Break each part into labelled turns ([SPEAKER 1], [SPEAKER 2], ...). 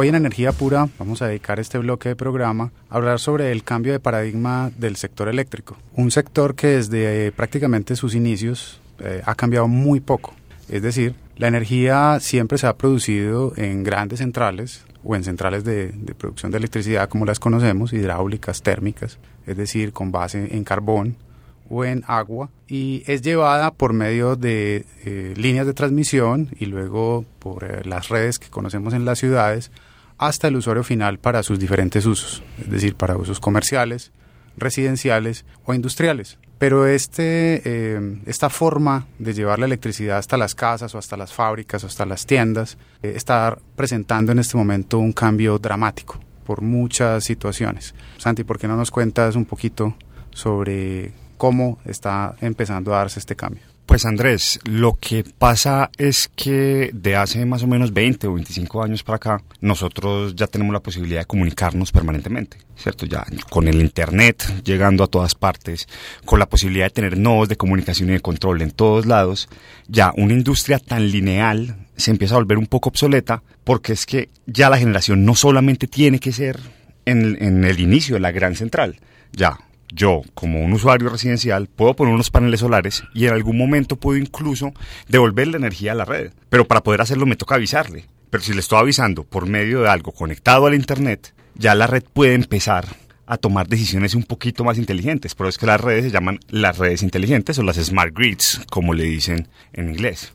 [SPEAKER 1] Hoy en Energía Pura vamos a dedicar este bloque de programa a hablar sobre el cambio de paradigma del sector eléctrico. Un sector que desde eh, prácticamente sus inicios eh, ha cambiado muy poco. Es decir, la energía siempre se ha producido en grandes centrales o en centrales de, producción de electricidad como las conocemos, hidráulicas, térmicas, es decir, con base en carbón o en agua y es llevada por medio de eh, líneas de transmisión y luego por eh, las redes que conocemos en las ciudades hasta el usuario final para sus diferentes usos, es decir, para usos comerciales, residenciales o industriales. Pero este, eh, esta forma de llevar la electricidad hasta las casas o hasta las fábricas o hasta las tiendas está presentando en este momento un cambio dramático por muchas situaciones. Santi, ¿por qué no nos cuentas un poquito sobre cómo está empezando a darse este cambio.
[SPEAKER 2] Pues Andrés, lo que pasa es que de hace más o menos 20 o 25 años para acá, nosotros ya tenemos la posibilidad de comunicarnos permanentemente, ¿cierto? Ya con el Internet llegando a todas partes, con la posibilidad de tener nodos de comunicación y de control en todos lados, ya una industria tan lineal se empieza a volver un poco obsoleta porque es que ya la generación no solamente tiene que ser en, el inicio de la gran central, ya yo, como un usuario residencial, puedo poner unos paneles solares y en algún momento puedo incluso devolver la energía a la red. Pero para poder hacerlo me toca avisarle. Pero si le estoy avisando por medio de algo conectado al Internet, ya la red puede empezar a tomar decisiones un poquito más inteligentes. Por eso es que las redes se llaman las redes inteligentes o las smart grids, como le dicen en inglés.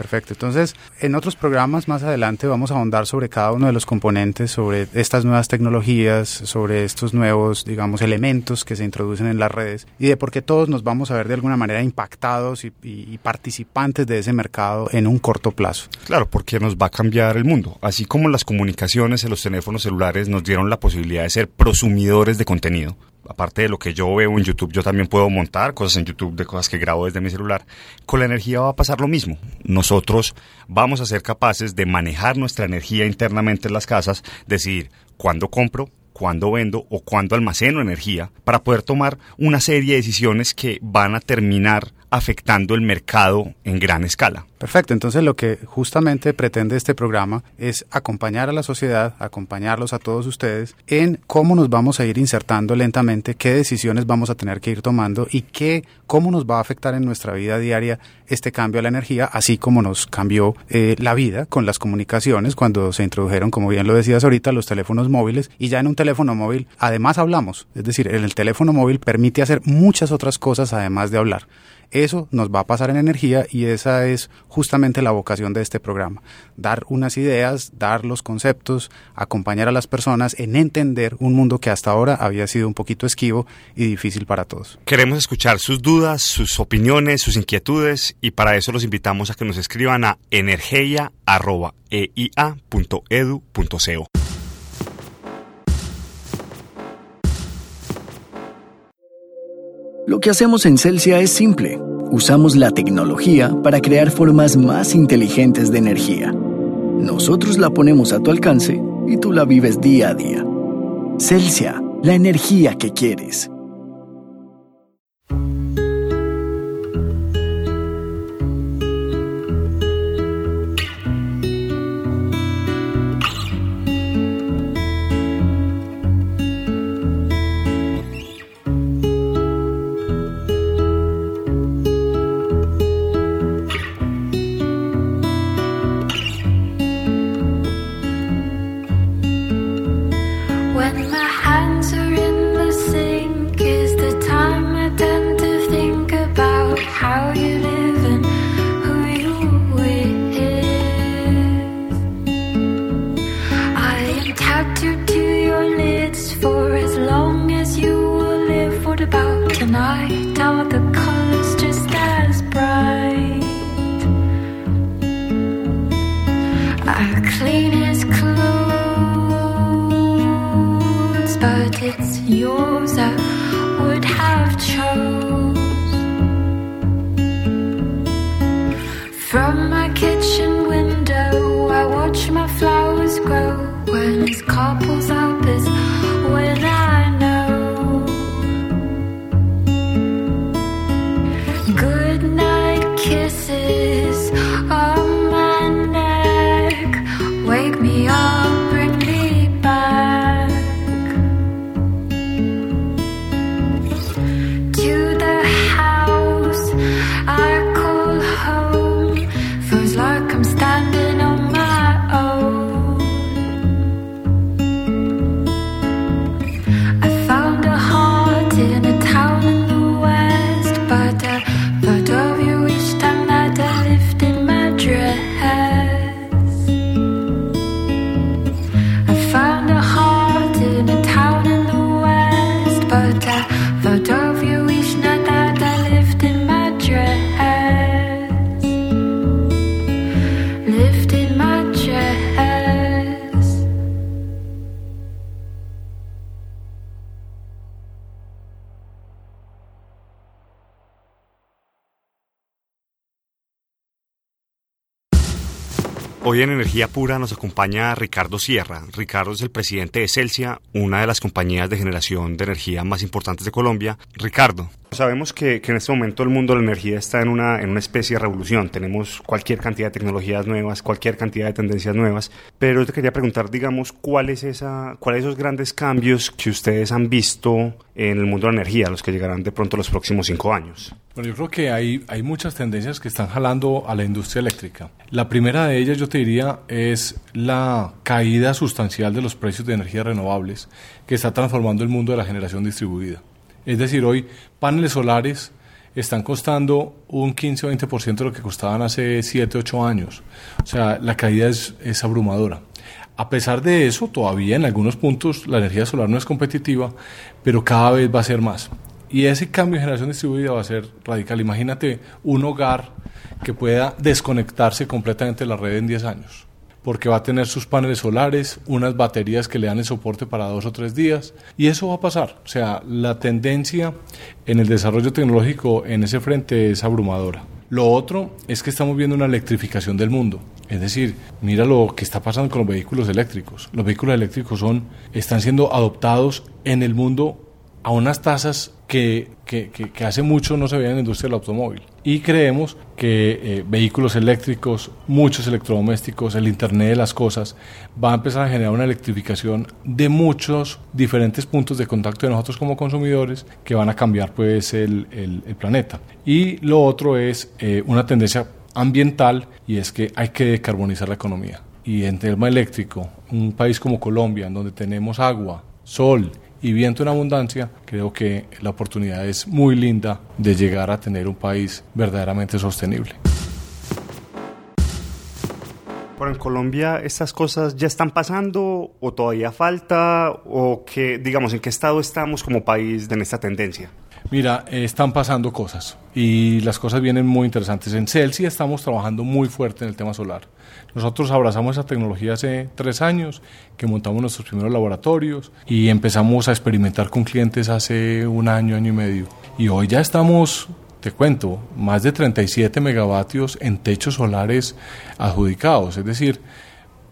[SPEAKER 1] Perfecto. Entonces, en otros programas más adelante vamos a ahondar sobre cada uno de los componentes, sobre estas nuevas tecnologías, sobre estos nuevos, digamos, elementos que se introducen en las redes y de por qué todos nos vamos a ver de alguna manera impactados y, y participantes de ese mercado en un corto plazo.
[SPEAKER 2] Claro, porque nos va a cambiar el mundo. Así como las comunicaciones en los teléfonos celulares nos dieron la posibilidad de ser prosumidores de contenido, aparte de lo que yo veo en YouTube, yo también puedo montar cosas en YouTube de cosas que grabo desde mi celular. Con la energía va a pasar lo mismo. Nosotros vamos a ser capaces de manejar nuestra energía internamente en las casas, decidir cuándo compro, cuándo vendo o cuándo almaceno energía para poder tomar una serie de decisiones que van a terminar afectando el mercado en gran escala.
[SPEAKER 1] Perfecto, entonces lo que justamente pretende este programa es acompañar a la sociedad, acompañarlos a todos ustedes en cómo nos vamos a ir insertando lentamente, qué decisiones vamos a tener que ir tomando y qué, cómo nos va a afectar en nuestra vida diaria este cambio a la energía, así como nos cambió eh, la vida con las comunicaciones cuando se introdujeron, como bien lo decías ahorita, los teléfonos móviles y ya en un teléfono móvil además hablamos, es decir, en el teléfono móvil permite hacer muchas otras cosas además de hablar. Eso nos va a pasar en energía y esa es justamente la vocación de este programa. Dar unas ideas, dar los conceptos, acompañar a las personas en entender un mundo que hasta ahora había sido un poquito esquivo y difícil para todos.
[SPEAKER 2] Queremos escuchar sus dudas, sus opiniones, sus inquietudes y para eso los invitamos a que nos escriban a energeia.eia.edu.co.
[SPEAKER 3] Lo que hacemos en Celsia es simple. Usamos la tecnología para crear formas más inteligentes de energía. Nosotros la ponemos a tu alcance y tú la vives día a día. Celsia, la energía que quieres.
[SPEAKER 4] My kitchen
[SPEAKER 2] Hoy en Energía Pura nos acompaña Ricardo Sierra. Ricardo es el presidente de Celsia, una de las compañías de generación de energía más importantes de Colombia. Ricardo, sabemos que, en este momento el mundo de la energía está en una, en una especie de revolución. Tenemos cualquier cantidad de tecnologías nuevas, cualquier cantidad de tendencias nuevas. Pero yo te quería preguntar, digamos, ¿cuál es esa, cuáles esos grandes cambios que ustedes han visto en el mundo de la energía, los que llegarán de pronto los próximos cinco años?
[SPEAKER 5] Bueno, yo creo que hay, hay muchas tendencias que están jalando a la industria eléctrica. La primera de ellas, yo te diría, es la caída sustancial de los precios de energías renovables que está transformando el mundo de la generación distribuida. Es decir, hoy paneles solares están costando un 15 o 20% de lo que costaban hace 7, 8 años. O sea, la caída es, abrumadora. A pesar de eso, todavía en algunos puntos la energía solar no es competitiva, pero cada vez va a ser más. Y ese cambio de generación distribuida va a ser radical. Imagínate un hogar que pueda desconectarse completamente de la red en 10 años, porque va a tener sus paneles solares, unas baterías que le dan el soporte para dos o tres días, y eso va a pasar. O sea, la tendencia en el desarrollo tecnológico en ese frente es abrumadora. Lo otro es que estamos viendo una electrificación del mundo. Es decir, mira lo que está pasando con los vehículos eléctricos. Los vehículos eléctricos son, están siendo adoptados en el mundo a unas tasas que, que, hace mucho no se veían en la industria del automóvil. Y creemos que eh, vehículos eléctricos, muchos electrodomésticos, el Internet de las Cosas, va a empezar a generar una electrificación de muchos diferentes puntos de contacto de nosotros como consumidores que van a cambiar pues el, el, el planeta. Y lo otro es eh, una tendencia ambiental y es que hay que decarbonizar la economía. Y en tema eléctrico, un país como Colombia, en donde tenemos agua, sol y viento en abundancia, creo que la oportunidad es muy linda de llegar a tener un país verdaderamente sostenible.
[SPEAKER 2] Pero en Colombia estas cosas ya están pasando o todavía falta o que digamos en qué estado estamos como país en esta tendencia.
[SPEAKER 5] Mira, eh, están pasando cosas y las cosas vienen muy interesantes. En Celsius estamos trabajando muy fuerte en el tema solar. Nosotros abrazamos esa tecnología hace tres años, que montamos nuestros primeros laboratorios y empezamos a experimentar con clientes hace un año, año y medio. Y hoy ya estamos, te cuento, más de 37 megavatios en techos solares adjudicados. Es decir,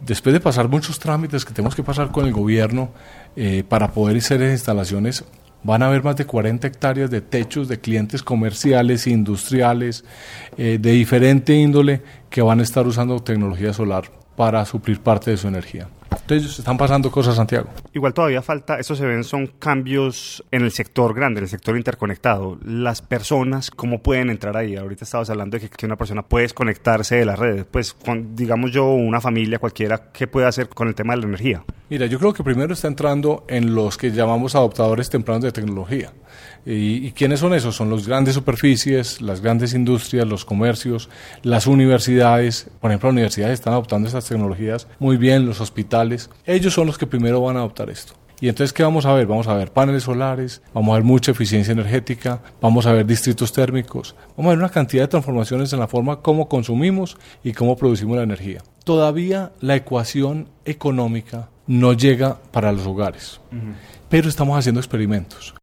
[SPEAKER 5] después de pasar muchos trámites que tenemos que pasar con el gobierno eh, para poder hacer instalaciones, van a haber más de 40 hectáreas de techos de clientes comerciales, industriales, eh, de diferente índole, que van a estar usando tecnología solar para suplir parte de su energía. Entonces están pasando cosas, Santiago.
[SPEAKER 2] Igual todavía falta, estos se ven, son cambios en el sector grande, en el sector interconectado. Las personas, ¿cómo pueden entrar ahí? Ahorita estabas hablando de que, que una persona puede desconectarse de las redes. Pues, con, digamos yo, una familia cualquiera, ¿qué puede hacer con el tema de la energía?
[SPEAKER 5] Mira, yo creo que primero está entrando en los que llamamos adoptadores tempranos de tecnología. ¿Y, y quiénes son esos? Son las grandes superficies, las grandes industrias, los comercios, las universidades. Por ejemplo, las universidades están adoptando estas tecnologías muy bien, los hospitales. Ellos son los que primero van a adoptar esto. Y entonces, ¿qué vamos a ver? Vamos a ver paneles solares, vamos a ver mucha eficiencia energética, vamos a ver distritos térmicos, vamos a ver una cantidad de transformaciones en la forma como consumimos y cómo producimos la energía. Todavía la ecuación económica no llega para los hogares. Pero estamos haciendo experimentos.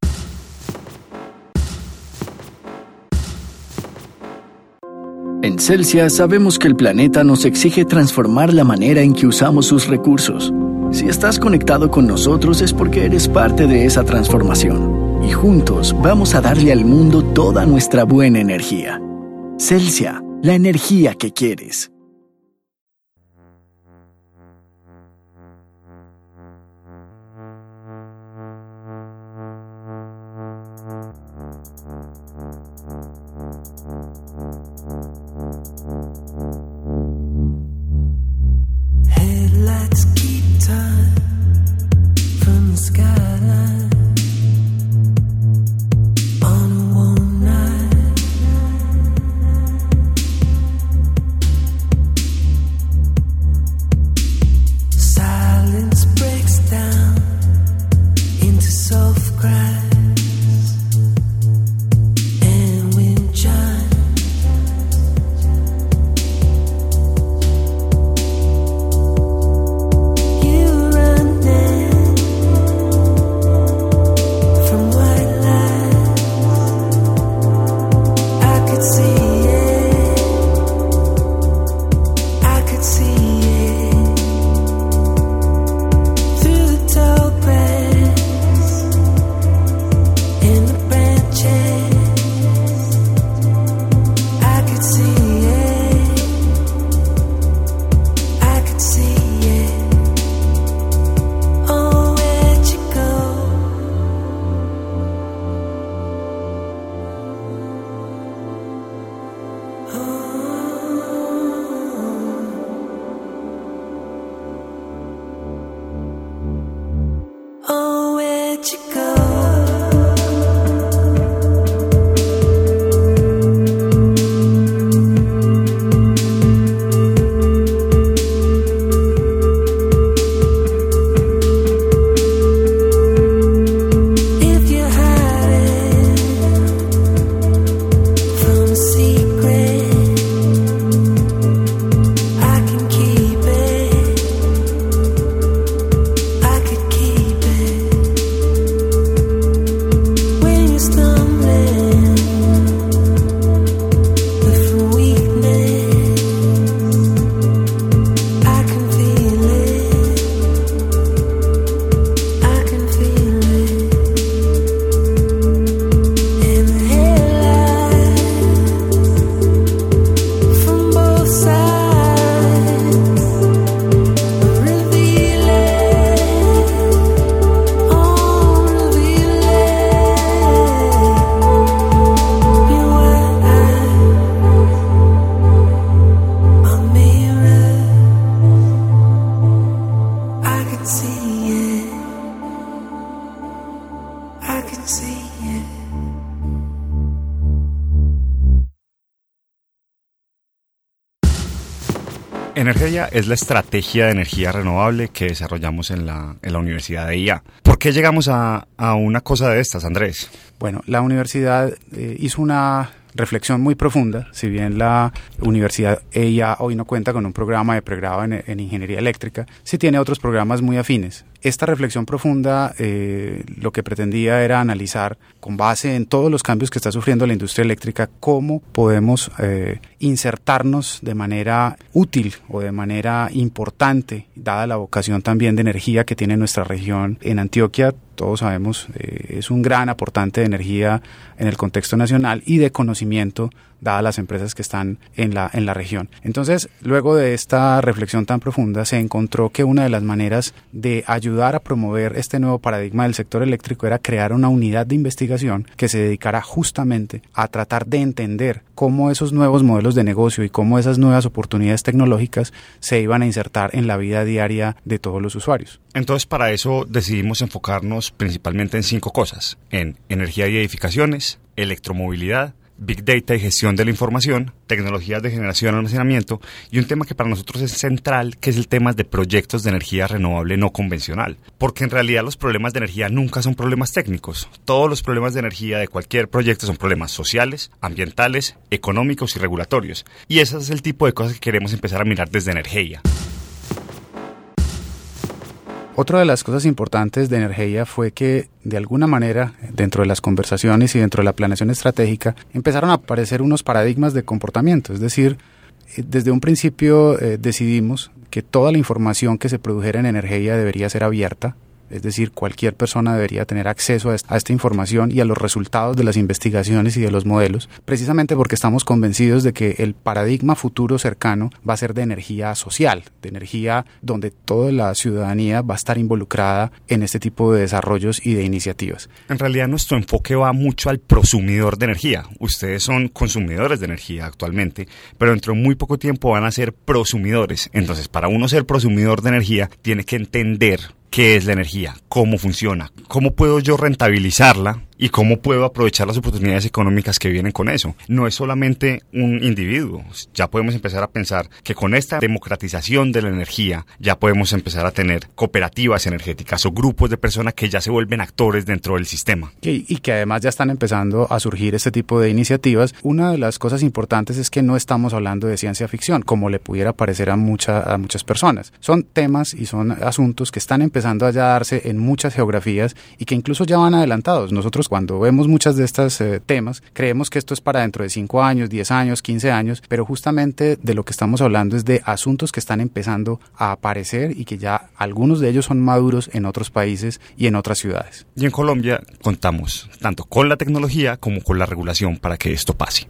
[SPEAKER 3] En Celsia sabemos que el planeta nos exige transformar la manera en que usamos sus recursos. Si estás conectado con nosotros es porque eres parte de esa transformación. Y juntos vamos a darle al mundo toda nuestra buena energía. Celsia, la energía que quieres.
[SPEAKER 2] Es la estrategia de energía renovable que desarrollamos en la, en la Universidad de IA. ¿Por qué llegamos a, a una cosa de estas, Andrés?
[SPEAKER 1] Bueno, la universidad eh, hizo una reflexión muy profunda, si bien la universidad EIA hoy no cuenta con un programa de pregrado en, en ingeniería eléctrica, sí tiene otros programas muy afines. Esta reflexión profunda eh, lo que pretendía era analizar, con base en todos los cambios que está sufriendo la industria eléctrica, cómo podemos eh, insertarnos de manera útil o de manera importante, dada la vocación también de energía que tiene nuestra región en Antioquia. Todos sabemos, eh, es un gran aportante de energía en el contexto nacional y de conocimiento dadas las empresas que están en la, en la región. Entonces, luego de esta reflexión tan profunda, se encontró que una de las maneras de ayudar a promover este nuevo paradigma del sector eléctrico era crear una unidad de investigación que se dedicara justamente a tratar de entender cómo esos nuevos modelos de negocio y cómo esas nuevas oportunidades tecnológicas se iban a insertar en la vida diaria de todos los usuarios.
[SPEAKER 2] Entonces, para eso decidimos enfocarnos principalmente en cinco cosas, en energía y edificaciones, electromovilidad, Big Data y gestión de la información, tecnologías de generación y almacenamiento y un tema que para nosotros es central, que es el tema de proyectos de energía renovable no convencional. Porque en realidad los problemas de energía nunca son problemas técnicos. Todos los problemas de energía de cualquier proyecto son problemas sociales, ambientales, económicos y regulatorios. Y ese es el tipo de cosas que queremos empezar a mirar desde Energía.
[SPEAKER 1] Otra de las cosas importantes de Energía fue que de alguna manera dentro de las conversaciones y dentro de la planeación estratégica empezaron a aparecer unos paradigmas de comportamiento, es decir, eh, desde un principio eh, decidimos que toda la información que se produjera en Energía debería ser abierta, es decir, cualquier persona debería tener acceso a esta información y a los resultados de las investigaciones y de los modelos, precisamente porque estamos convencidos de que el paradigma futuro cercano va a ser de energía social, de energía donde toda la ciudadanía va a estar involucrada en este tipo de desarrollos y de iniciativas.
[SPEAKER 2] En realidad nuestro enfoque va mucho al prosumidor de energía. Ustedes son consumidores de energía actualmente, pero dentro de muy poco tiempo van a ser prosumidores. Entonces, para uno ser prosumidor de energía, tiene que entender qué es la energía, cómo funciona, cómo puedo yo rentabilizarla y cómo puedo aprovechar las oportunidades económicas que vienen con eso. No es solamente un individuo, ya podemos empezar a pensar que con esta democratización de la energía ya podemos empezar a tener cooperativas energéticas o grupos de personas que ya se vuelven actores dentro del sistema.
[SPEAKER 1] Y, que además ya están empezando a surgir este tipo de iniciativas. Una de las cosas importantes es que no estamos hablando de ciencia ficción, como le pudiera parecer a, mucha, a muchas personas. Son temas y son asuntos que están empezando a ya darse en muchas geografías y que incluso ya van adelantados. Nosotros cuando vemos muchas de estas eh, temas, creemos que esto es para dentro de 5 años, 10 años, 15 años, pero justamente de lo que estamos hablando es de asuntos que están empezando a aparecer y que ya algunos de ellos son maduros en otros países y en otras ciudades.
[SPEAKER 2] Y en Colombia contamos tanto con la tecnología como con la regulación para que esto pase.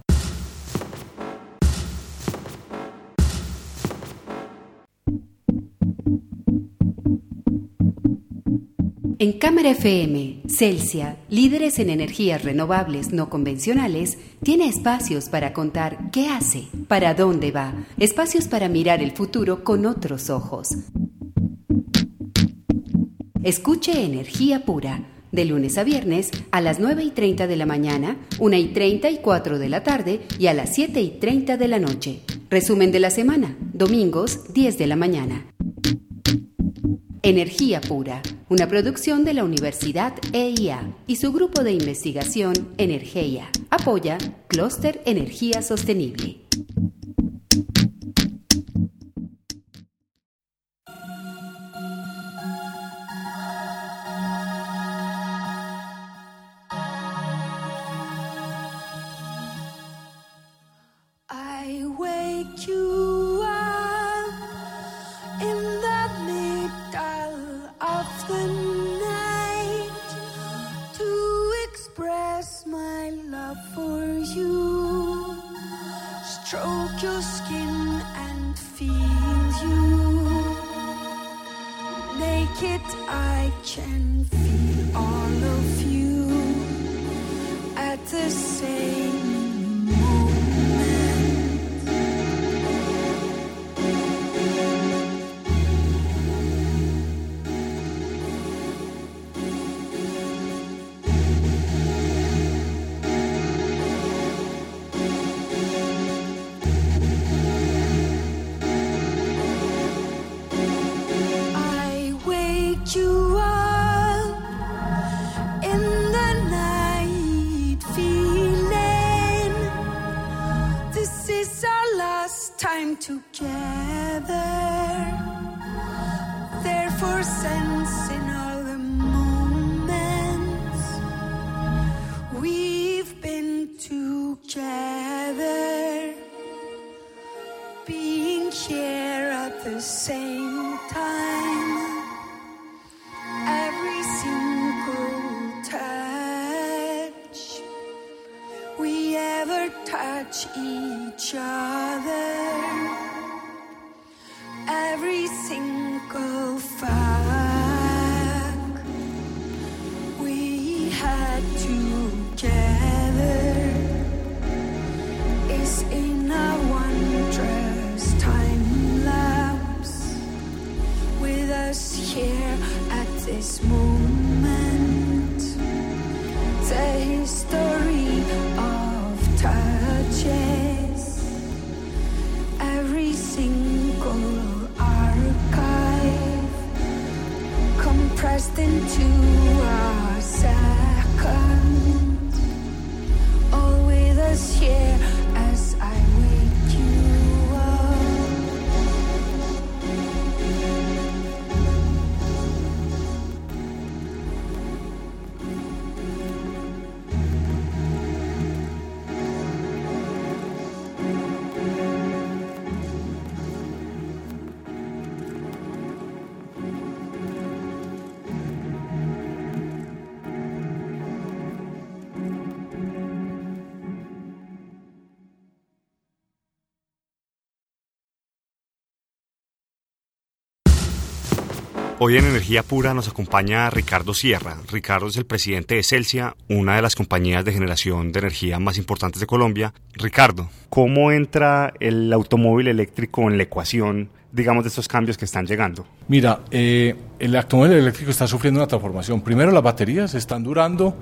[SPEAKER 6] En Cámara FM, Celsia, líderes en energías renovables no convencionales, tiene espacios para contar qué hace, para dónde va, espacios para mirar el futuro con otros ojos. Escuche Energía Pura, de lunes a viernes a las 9 y 30 de la mañana, 1 y 30 y 4 de la tarde y a las 7 y 30 de la noche. Resumen de la semana, domingos 10 de la mañana. Energía Pura, una producción de la Universidad EIA y su grupo de investigación Energía. Apoya Clúster Energía Sostenible.
[SPEAKER 7] Here at the same time. Every single touch we ever touch each other. This moment. The history of touches, every single archive compressed into
[SPEAKER 2] Hoy en Energía Pura nos acompaña Ricardo Sierra. Ricardo es el presidente de Celsia, una de las compañías de generación de energía más importantes de Colombia. Ricardo, ¿cómo entra el automóvil eléctrico en la ecuación, digamos, de estos cambios que están llegando?
[SPEAKER 5] Mira, eh, el automóvil eléctrico está sufriendo una transformación. Primero, las baterías están durando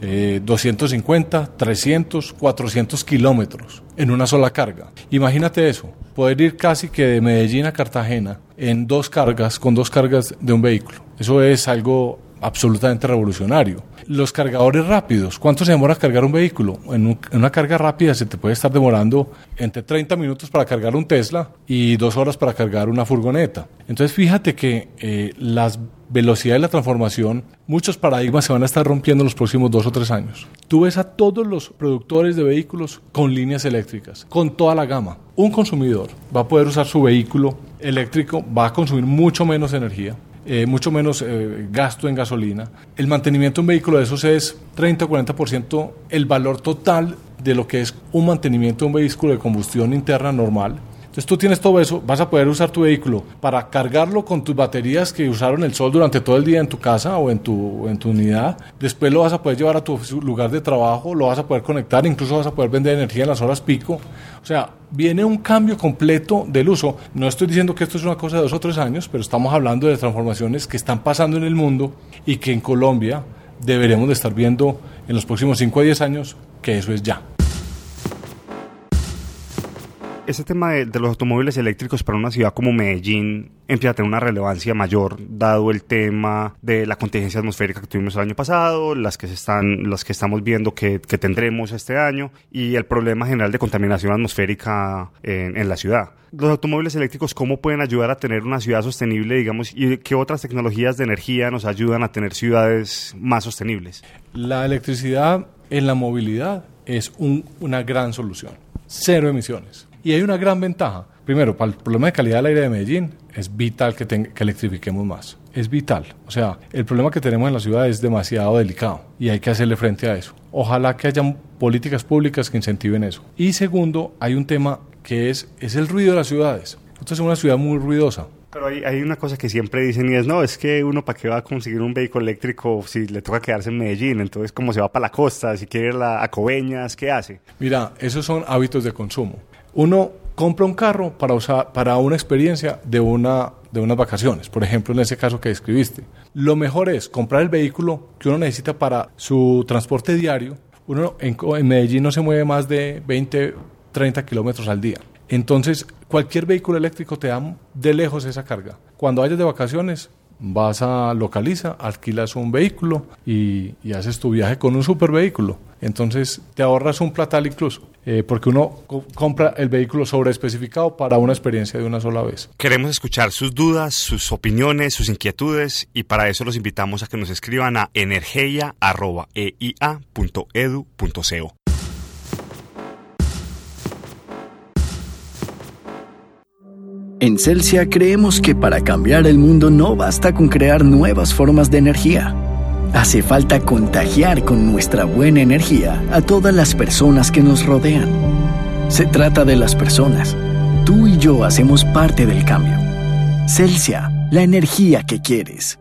[SPEAKER 5] eh, 250, 300, 400 kilómetros en una sola carga. Imagínate eso, poder ir casi que de Medellín a Cartagena en dos cargas, con dos cargas de un vehículo. Eso es algo absolutamente revolucionario. Los cargadores rápidos, ¿cuánto se demora cargar un vehículo? En, un- en una carga rápida se te puede estar demorando entre 30 minutos para cargar un Tesla y dos horas para cargar una furgoneta. Entonces fíjate que eh, las velocidades de la transformación, muchos paradigmas se van a estar rompiendo en los próximos dos o tres años. Tú ves a todos los productores de vehículos con líneas eléctricas, con toda la gama. Un consumidor va a poder usar su vehículo eléctrico, va a consumir mucho menos energía, eh, mucho menos eh, gasto en gasolina. El mantenimiento de un vehículo de esos es 30 o 40% el valor total de lo que es un mantenimiento de un vehículo de combustión interna normal. Entonces tú tienes todo eso, vas a poder usar tu vehículo para cargarlo con tus baterías que usaron el sol durante todo el día en tu casa o en tu, en tu unidad. Después lo vas a poder llevar a tu lugar de trabajo, lo vas a poder conectar, incluso vas a poder vender energía en las horas pico. O sea, viene un cambio completo del uso. No estoy diciendo que esto es una cosa de dos o tres años, pero estamos hablando de transformaciones que están pasando en el mundo y que en Colombia deberemos de estar viendo en los próximos 5 a 10 años que eso es ya.
[SPEAKER 2] Ese tema de, los automóviles eléctricos para una ciudad como Medellín empieza a tener una relevancia mayor, dado el tema de la contingencia atmosférica que tuvimos el año pasado, las que, se están, las que estamos viendo que, que tendremos este año y el problema general de contaminación atmosférica en, en la ciudad. Los automóviles eléctricos, ¿cómo pueden ayudar a tener una ciudad sostenible, digamos, y qué otras tecnologías de energía nos ayudan a tener ciudades más sostenibles?
[SPEAKER 5] La electricidad en la movilidad es un- una gran solución. Cero emisiones. Y hay una gran ventaja. Primero, para el problema de calidad del aire de Medellín, es vital que, que electrifiquemos más. Es vital. O sea, el problema que tenemos en la ciudad es demasiado delicado y hay que hacerle frente a eso. Ojalá que haya políticas públicas que incentiven eso. Y segundo, hay un tema que es, es el ruido de las ciudades. Nosotros somos una ciudad muy ruidosa.
[SPEAKER 2] Pero hay, hay una cosa que siempre dicen y es, no, es que uno para qué va a conseguir un vehículo eléctrico si le toca quedarse en Medellín, entonces como se va para la costa, si quiere ir a la- a Coveñas, ¿qué hace?
[SPEAKER 5] Mira, esos son hábitos de consumo. Uno compra un carro para usar para una experiencia de una de unas vacaciones, por ejemplo, en ese caso que describiste. Lo mejor es comprar el vehículo que uno necesita para su transporte diario. Uno en, en Medellín no se mueve más de 20, 30 kilómetros al día. Entonces, cualquier vehículo eléctrico te da de lejos esa carga. Cuando vayas de vacaciones, vas a localiza, alquilas un vehículo y, y haces tu viaje con un super vehículo. Entonces te ahorras un platal incluso, eh, porque uno co- compra el vehículo sobreespecificado para una experiencia de una sola vez.
[SPEAKER 2] Queremos escuchar sus dudas, sus opiniones, sus inquietudes y para eso los invitamos a que nos escriban a energeia.eia.edu.co.
[SPEAKER 3] En Celsia creemos que para cambiar el mundo no basta con crear nuevas formas de energía. Hace falta contagiar con nuestra buena energía a todas las personas que nos rodean. Se trata de las personas. Tú y yo hacemos parte del cambio. Celsia, la energía que quieres.